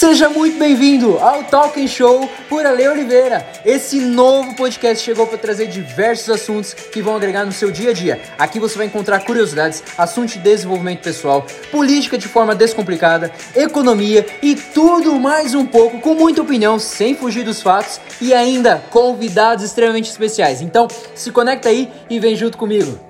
Seja muito bem-vindo ao Talking Show por Ale Oliveira. Esse novo podcast chegou para trazer diversos assuntos que vão agregar no seu dia a dia. Aqui você vai encontrar curiosidades, assuntos de desenvolvimento pessoal, política de forma descomplicada, economia e tudo mais um pouco com muita opinião, sem fugir dos fatos e ainda convidados extremamente especiais. Então, se conecta aí e vem junto comigo.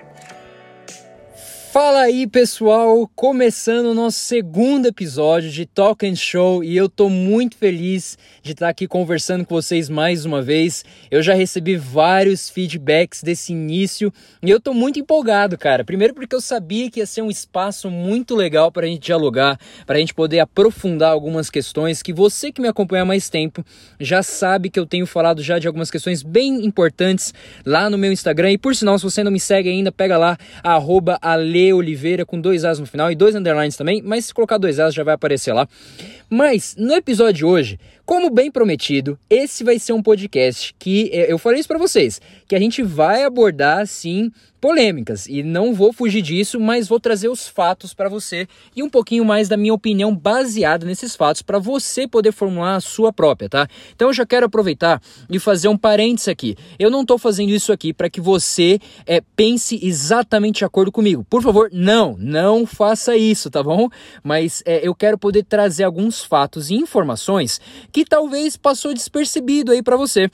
Fala aí pessoal, começando o nosso segundo episódio de Talk and Show e eu tô muito feliz de estar aqui conversando com vocês mais uma vez. Eu já recebi vários feedbacks desse início e eu tô muito empolgado, cara. Primeiro porque eu sabia que ia ser um espaço muito legal para a gente dialogar, para a gente poder aprofundar algumas questões que você que me acompanha há mais tempo já sabe que eu tenho falado já de algumas questões bem importantes lá no meu Instagram e por sinal, se você não me segue ainda, pega lá arroba ale Oliveira com dois As no final e dois underlines também, mas se colocar dois As já vai aparecer lá. Mas no episódio de hoje, como bem prometido, esse vai ser um podcast que eu falei isso para vocês, que a gente vai abordar sim polêmicas e não vou fugir disso, mas vou trazer os fatos para você e um pouquinho mais da minha opinião baseada nesses fatos para você poder formular a sua própria, tá? Então eu já quero aproveitar e fazer um parênteses aqui. Eu não estou fazendo isso aqui para que você é, pense exatamente de acordo comigo. Por favor, não, não faça isso, tá bom? Mas é, eu quero poder trazer alguns fatos e informações que talvez passou despercebido aí para você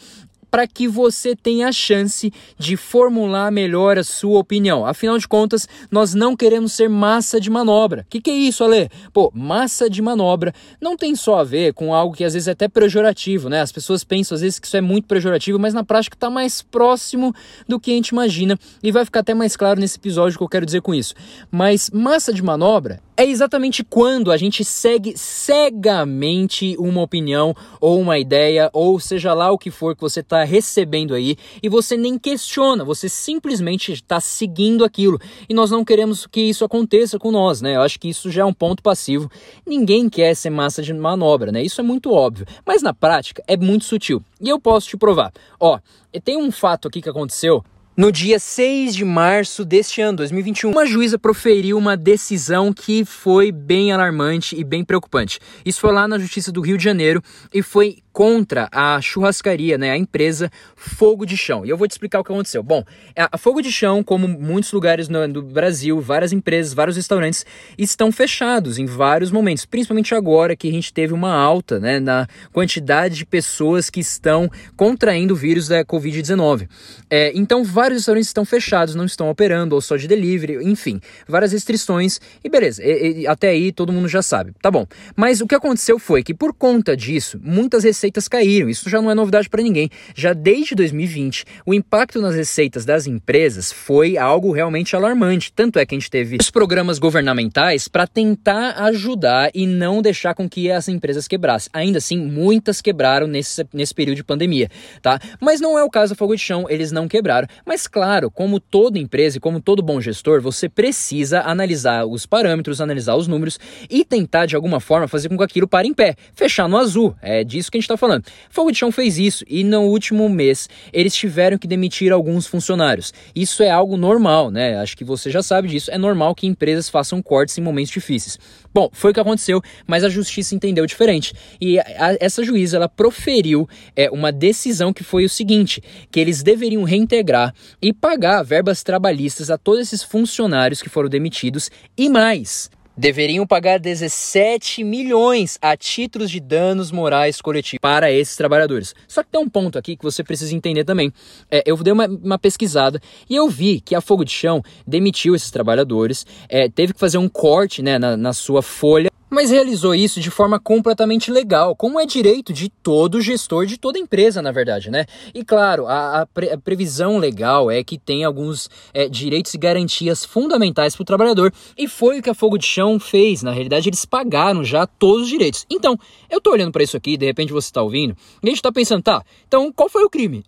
para que você tenha a chance de formular melhor a sua opinião. Afinal de contas, nós não queremos ser massa de manobra. O que, que é isso, Ale? Pô, massa de manobra não tem só a ver com algo que às vezes é até pejorativo, né? As pessoas pensam às vezes que isso é muito pejorativo, mas na prática está mais próximo do que a gente imagina e vai ficar até mais claro nesse episódio que eu quero dizer com isso. Mas massa de manobra é exatamente quando a gente segue cegamente uma opinião ou uma ideia, ou seja lá o que for que você está recebendo aí, e você nem questiona, você simplesmente está seguindo aquilo. E nós não queremos que isso aconteça com nós, né? Eu acho que isso já é um ponto passivo. Ninguém quer ser massa de manobra, né? Isso é muito óbvio. Mas na prática é muito sutil. E eu posso te provar. Ó, tem um fato aqui que aconteceu no dia 6 de março deste ano, 2021, uma juíza proferiu uma decisão que foi bem alarmante e bem preocupante. Isso foi lá na Justiça do Rio de Janeiro e foi contra a churrascaria, né, a empresa Fogo de Chão. E eu vou te explicar o que aconteceu. Bom, a Fogo de Chão, como muitos lugares no, no Brasil, várias empresas, vários restaurantes estão fechados em vários momentos, principalmente agora que a gente teve uma alta né, na quantidade de pessoas que estão contraindo o vírus da Covid-19. É, então, vários restaurantes estão fechados, não estão operando, ou só de delivery, enfim, várias restrições. E beleza, e, e, até aí todo mundo já sabe. Tá bom. Mas o que aconteceu foi que, por conta disso, muitas receitas receitas caíram. Isso já não é novidade para ninguém. Já desde 2020, o impacto nas receitas das empresas foi algo realmente alarmante. Tanto é que a gente teve os programas governamentais para tentar ajudar e não deixar com que as empresas quebrassem. Ainda assim, muitas quebraram nesse, nesse período de pandemia, tá? Mas não é o caso da Fogo de Chão, eles não quebraram. Mas claro, como toda empresa e como todo bom gestor, você precisa analisar os parâmetros, analisar os números e tentar de alguma forma fazer com que aquilo pare em pé, fechar no azul. É disso que a gente está falando. Fogo de Chão fez isso e no último mês eles tiveram que demitir alguns funcionários. Isso é algo normal, né? Acho que você já sabe disso. É normal que empresas façam cortes em momentos difíceis. Bom, foi o que aconteceu, mas a justiça entendeu diferente. E a, essa juíza ela proferiu é, uma decisão que foi o seguinte: que eles deveriam reintegrar e pagar verbas trabalhistas a todos esses funcionários que foram demitidos e mais deveriam pagar 17 milhões a títulos de danos morais coletivos para esses trabalhadores. Só que tem um ponto aqui que você precisa entender também. É, eu dei uma, uma, pesquisada e eu vi que a Fogo de Chão demitiu esses trabalhadores, é, teve que fazer um corte né, na, na sua folha mas realizou isso de forma completamente legal, como é direito de todo gestor de toda empresa, na verdade, né? E claro, a, a, pre, a previsão legal é que tem alguns é, direitos e garantias fundamentais para o trabalhador, e foi o que a Fogo de Chão fez. Na realidade, eles pagaram já todos os direitos. Então, eu tô olhando para isso aqui, de repente você está ouvindo, e a gente está pensando, tá, então qual foi o crime?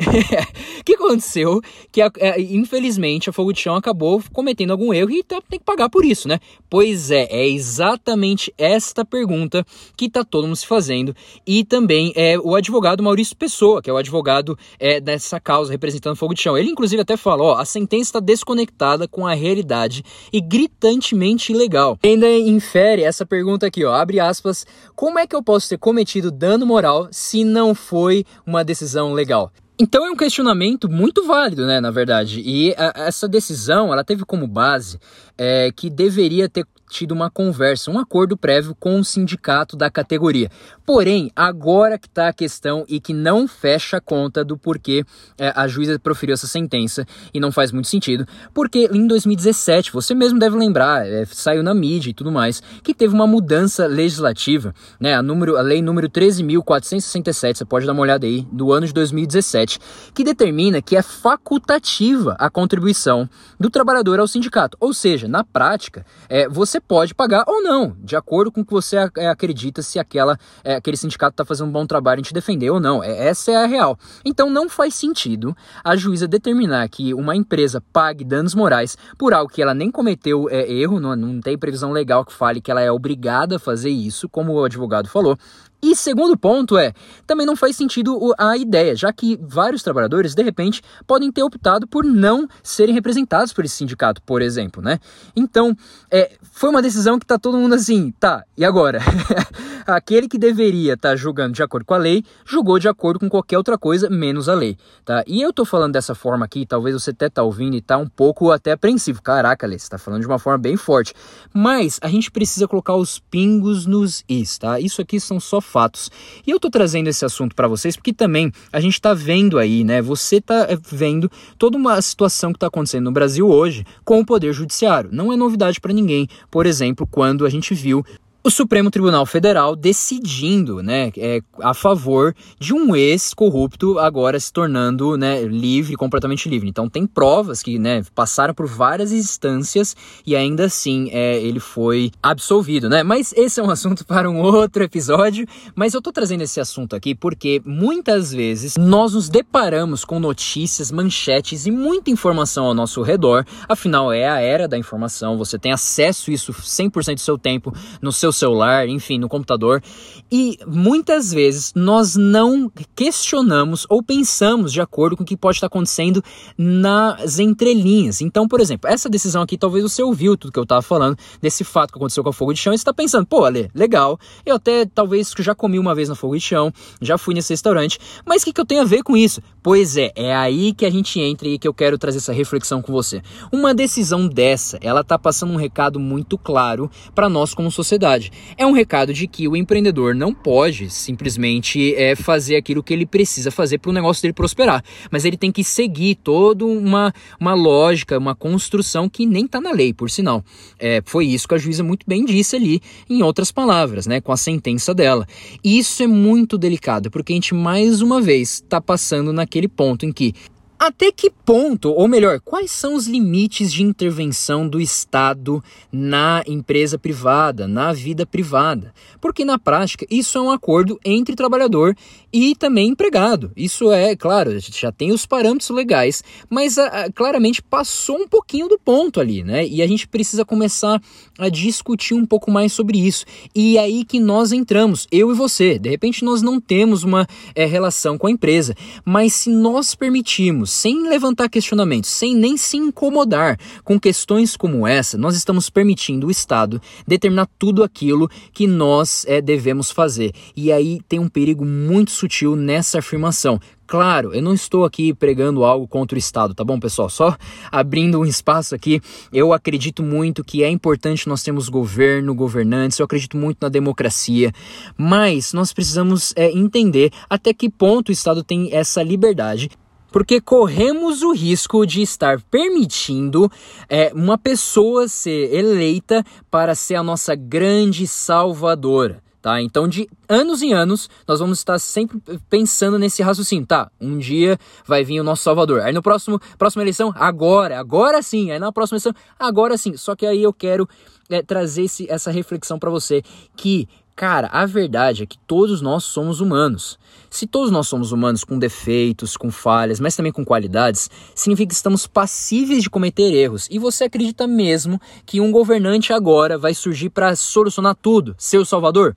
O que aconteceu? Que a, é, infelizmente a Fogo de Chão acabou cometendo algum erro e tá, tem que pagar por isso, né? Pois é, é exatamente esta pergunta que está todo mundo se fazendo e também é o advogado Maurício Pessoa, que é o advogado é, dessa causa representando Fogo de Chão. Ele inclusive até falou, ó, a sentença está desconectada com a realidade e gritantemente ilegal. Ainda infere essa pergunta aqui, ó, abre aspas, como é que eu posso ter cometido dano moral se não foi uma decisão legal? Então é um questionamento muito válido, né, na verdade. E a, essa decisão, ela teve como base é, que deveria ter tido uma conversa, um acordo prévio com o sindicato da categoria. Porém, agora que está a questão e que não fecha a conta do porquê é, a juíza proferiu essa sentença e não faz muito sentido, porque em 2017, você mesmo deve lembrar, é, saiu na mídia e tudo mais, que teve uma mudança legislativa, né, a, número, a lei número 13.467, você pode dar uma olhada aí, do ano de 2017, que determina que é facultativa a contribuição do trabalhador ao sindicato. Ou seja, na prática, é, você você pode pagar ou não, de acordo com o que você é, acredita se aquela, é, aquele sindicato está fazendo um bom trabalho em te defender ou não. É, essa é a real. Então não faz sentido a juíza determinar que uma empresa pague danos morais por algo que ela nem cometeu é, erro, não, não tem previsão legal que fale que ela é obrigada a fazer isso, como o advogado falou. E segundo ponto é, também não faz sentido a ideia, já que vários trabalhadores, de repente, podem ter optado por não serem representados por esse sindicato, por exemplo, né? Então, é, foi uma decisão que tá todo mundo assim, tá, e agora? Aquele que deveria estar tá julgando de acordo com a lei, julgou de acordo com qualquer outra coisa, menos a lei, tá? E eu tô falando dessa forma aqui, talvez você até tá ouvindo e tá um pouco até apreensivo. Caraca, Lê, você tá falando de uma forma bem forte. Mas a gente precisa colocar os pingos nos is, tá? Isso aqui são só fatos. E eu tô trazendo esse assunto para vocês porque também a gente tá vendo aí, né? Você tá eh, vendo toda uma situação que tá acontecendo no Brasil hoje com o poder judiciário. Não é novidade para ninguém. Por exemplo, quando a gente viu o Supremo Tribunal Federal decidindo né, é, a favor de um ex-corrupto agora se tornando né, livre, completamente livre. Então tem provas que né, passaram por várias instâncias e ainda assim é, ele foi absolvido. Né? Mas esse é um assunto para um outro episódio. Mas eu tô trazendo esse assunto aqui porque muitas vezes nós nos deparamos com notícias, manchetes e muita informação ao nosso redor. Afinal, é a era da informação, você tem acesso a isso 100% do seu tempo no seu celular, enfim, no computador. E muitas vezes nós não questionamos ou pensamos de acordo com o que pode estar acontecendo nas entrelinhas. Então, por exemplo, essa decisão aqui, talvez você ouviu tudo que eu estava falando, desse fato que aconteceu com a Fogo de Chão, e você está pensando, pô, Ale, legal, eu até talvez já comi uma vez na Fogo de Chão, já fui nesse restaurante, mas o que, que eu tenho a ver com isso? Pois é, é aí que a gente entra e que eu quero trazer essa reflexão com você. Uma decisão dessa, ela tá passando um recado muito claro para nós como sociedade É um recado de que o empreendedor não pode simplesmente é, fazer aquilo que ele precisa fazer para o negócio dele prosperar, mas ele tem que seguir toda uma, uma lógica, uma construção que nem está na lei, por sinal. É, foi isso que a juíza muito bem disse ali, em outras palavras, né, com a sentença dela. E isso é muito delicado, porque a gente mais uma vez está passando naquele ponto em que até que ponto, ou melhor, quais são os limites de intervenção do Estado na empresa privada, na vida privada? Porque na prática isso é um acordo entre trabalhador e também empregado. Isso é, claro, a gente já tem os parâmetros legais, mas a, ah, a, ah, claramente passou um pouquinho do ponto ali, né? E a gente precisa começar a discutir um pouco mais sobre isso. E é aí que nós entramos, eu e você. De repente nós não temos uma é, relação com a empresa, mas se nós permitirmos sem levantar questionamentos, sem nem se incomodar com questões como essa, nós estamos permitindo o Estado determinar tudo aquilo que nós é, devemos fazer. E aí tem um perigo muito sutil nessa afirmação. Claro, eu não estou aqui pregando algo contra o Estado, tá bom, pessoal? Só abrindo um espaço aqui, eu acredito muito que é importante nós termos governo, governantes, eu acredito muito na democracia, mas nós precisamos é, entender até que ponto o Estado tem essa liberdade porque corremos o risco de estar permitindo é, uma pessoa ser eleita para ser a nossa grande salvadora. Tá? Então, de anos em anos, nós vamos estar sempre pensando nesse raciocínio. Tá, um dia vai vir o nosso Salvador. Aí no próximo, próxima eleição, agora, agora sim. Aí na próxima eleição, agora sim. Só que aí eu quero é, trazer esse, essa reflexão para você que Cara, a verdade é que todos nós somos humanos. Se todos nós somos humanos com defeitos, com falhas, mas também com qualidades, significa que estamos passíveis de cometer erros. E você acredita mesmo que um governante agora vai surgir para solucionar tudo, ser o salvador?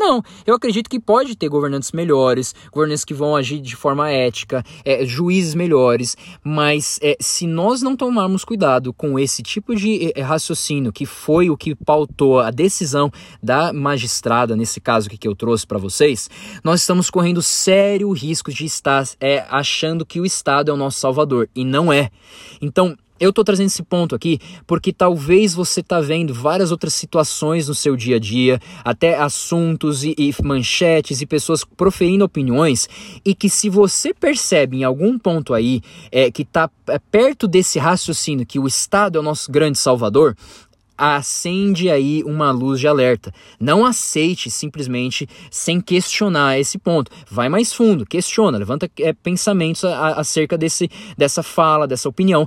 Não, eu acredito que pode ter governantes melhores, governantes que vão agir de forma ética, é, juízes melhores, mas é, se nós não tomarmos cuidado com esse tipo de é, raciocínio, que foi o que pautou a decisão da magistrada, nesse caso que eu trouxe para vocês, nós estamos correndo sério risco de estar é, achando que o Estado é o nosso salvador, e não é. Então, eu tô trazendo esse ponto aqui porque talvez você tá vendo várias outras situações no seu dia a dia, até assuntos e, e, manchetes e pessoas proferindo opiniões, e que se você percebe em algum ponto aí é, que tá é, perto desse raciocínio que o Estado é o nosso grande salvador, acende aí uma luz de alerta. Não aceite simplesmente sem questionar esse ponto. Vai mais fundo, questiona, levanta é, pensamentos a, a, acerca desse, dessa fala, dessa opinião,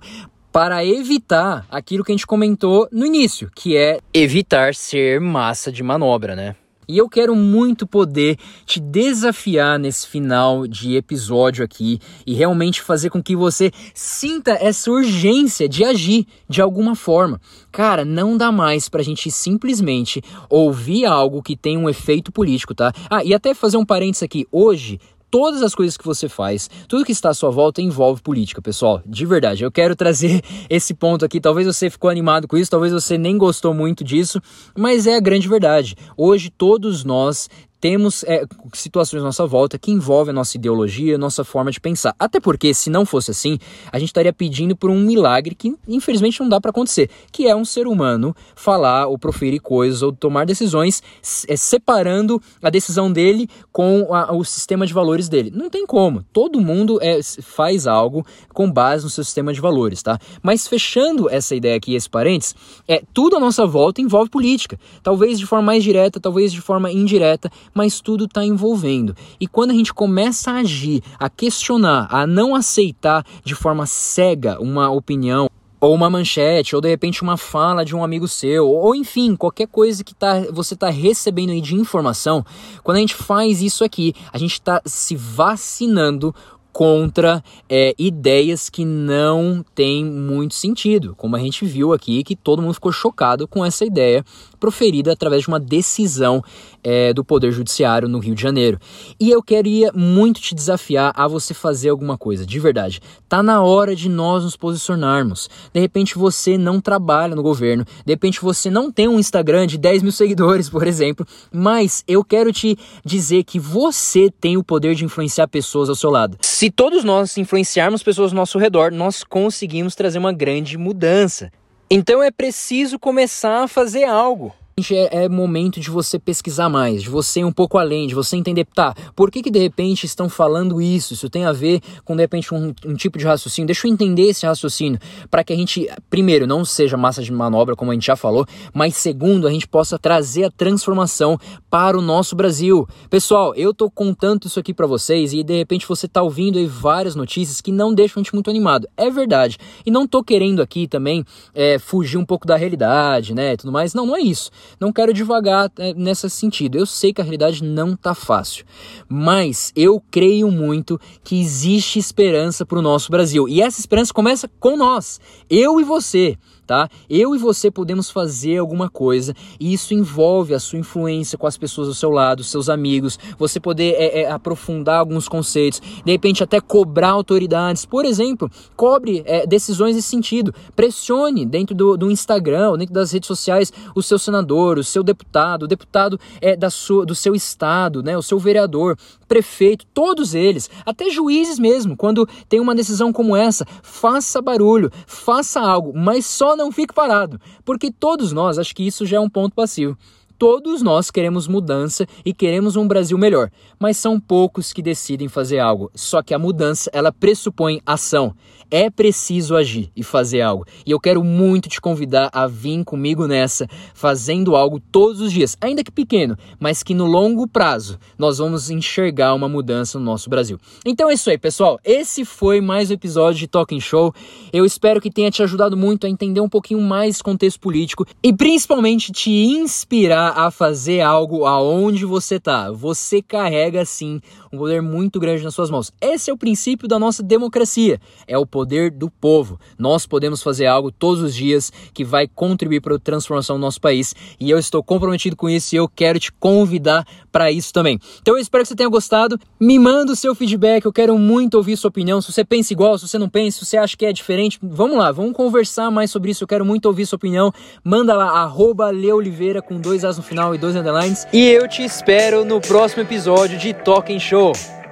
para evitar aquilo que a gente comentou no início, que é evitar ser massa de manobra, né? E eu quero muito poder te desafiar nesse final de episódio aqui e realmente fazer com que você sinta essa urgência de agir de alguma forma. Cara, não dá mais pra gente simplesmente ouvir algo que tem um efeito político, tá? Ah, e até fazer um parênteses aqui. Hoje todas as coisas que você faz, tudo que está à sua volta envolve política, pessoal. De verdade, eu quero trazer esse ponto aqui. Talvez você ficou animado com isso, talvez você nem gostou muito disso, mas é a grande verdade. Hoje todos nós temos é, situações à nossa volta que envolvem a nossa ideologia, a nossa forma de pensar. Até porque, se não fosse assim, a gente estaria pedindo por um milagre que, infelizmente, não dá para acontecer, que é um ser humano falar ou proferir coisas ou tomar decisões é, separando a decisão dele com a, o sistema de valores dele. Não tem como. Todo mundo é, faz algo com base no seu sistema de valores, tá? Mas fechando essa ideia aqui, esse parênteses, é, tudo à nossa volta envolve política. Talvez de forma mais direta, talvez de forma indireta, mas tudo está envolvendo. E quando a gente começa a agir, a questionar, a não aceitar de forma cega uma opinião, ou uma manchete, ou de repente uma fala de um amigo seu, ou enfim, qualquer coisa que tá, você está recebendo aí de informação, quando a gente faz isso aqui, a gente está se vacinando contra é, ideias que não têm muito sentido, como a gente viu aqui, que todo mundo ficou chocado com essa ideia proferida através de uma decisão é, do Poder Judiciário no Rio de Janeiro. E eu queria muito te desafiar a você fazer alguma coisa, de verdade. Tá na hora de nós nos posicionarmos. De repente você não trabalha no governo, de repente você não tem um Instagram de 10 mil seguidores, por exemplo, mas eu quero te dizer que você tem o poder de influenciar pessoas ao seu lado. Se todos nós influenciarmos pessoas ao nosso redor, nós conseguimos trazer uma grande mudança. Então é preciso começar a fazer algo. É, é, momento de você pesquisar mais, de você ir um pouco além, de você entender, tá, por que que de repente estão falando isso? Isso tem a ver com de repente um, um tipo de raciocínio. Deixa eu entender esse raciocínio para que a gente, primeiro, não seja massa de manobra, como a gente já falou, mas segundo, a gente possa trazer a transformação para o nosso Brasil. Pessoal, eu tô contando isso aqui para vocês e de repente você tá ouvindo aí várias notícias que não deixam a gente muito animado. É verdade. E não tô querendo aqui também é, fugir um pouco da realidade, né, tudo mais. Não, não é isso. Não quero devagar é, nesse sentido. Eu sei que a realidade não tá fácil, mas eu creio muito que existe esperança para o nosso Brasil. E essa esperança começa com nós, eu e você tá? Eu e você podemos fazer alguma coisa e isso envolve a sua influência com as pessoas ao seu lado, seus amigos, você poder é, é, aprofundar alguns conceitos, de repente até cobrar autoridades, por exemplo, cobre é, decisões nesse sentido, pressione dentro do, do Instagram, dentro das redes sociais, o seu senador, o seu deputado, o deputado é, da sua, do seu estado, né, o seu vereador, prefeito, todos eles, até juízes mesmo, quando tem uma decisão como essa, faça barulho, faça algo, mas só não fique parado, porque todos nós, acho que isso já é um ponto passivo. Todos nós queremos mudança e queremos um Brasil melhor, mas são poucos que decidem fazer algo. Só que a mudança, ela pressupõe ação. É preciso agir e fazer algo. E eu quero muito te convidar a vir comigo nessa, fazendo algo todos os dias, ainda que pequeno, mas que no longo prazo nós vamos enxergar uma mudança no nosso Brasil. Então é isso aí, pessoal. Esse foi mais um episódio de Talking Show. Eu espero que tenha te ajudado muito a entender um pouquinho mais contexto político e principalmente te inspirar a fazer algo aonde você tá. Você carrega sim um poder muito grande nas suas mãos. Esse é o princípio da nossa democracia. É o poder do povo. Nós podemos fazer algo todos os dias que vai contribuir para a transformação do nosso país. E eu estou comprometido com isso e eu quero te convidar para isso também. Então eu espero que você tenha gostado. Me manda o seu feedback. Eu quero muito ouvir sua opinião. Se você pensa igual, se você não pensa, se você acha que é diferente, vamos lá, vamos conversar mais sobre isso. Eu quero muito ouvir sua opinião. Manda lá, arroba Leoliveira com dois As no final e dois underlines. E eu te espero no próximo episódio de Talking Show. Valeu!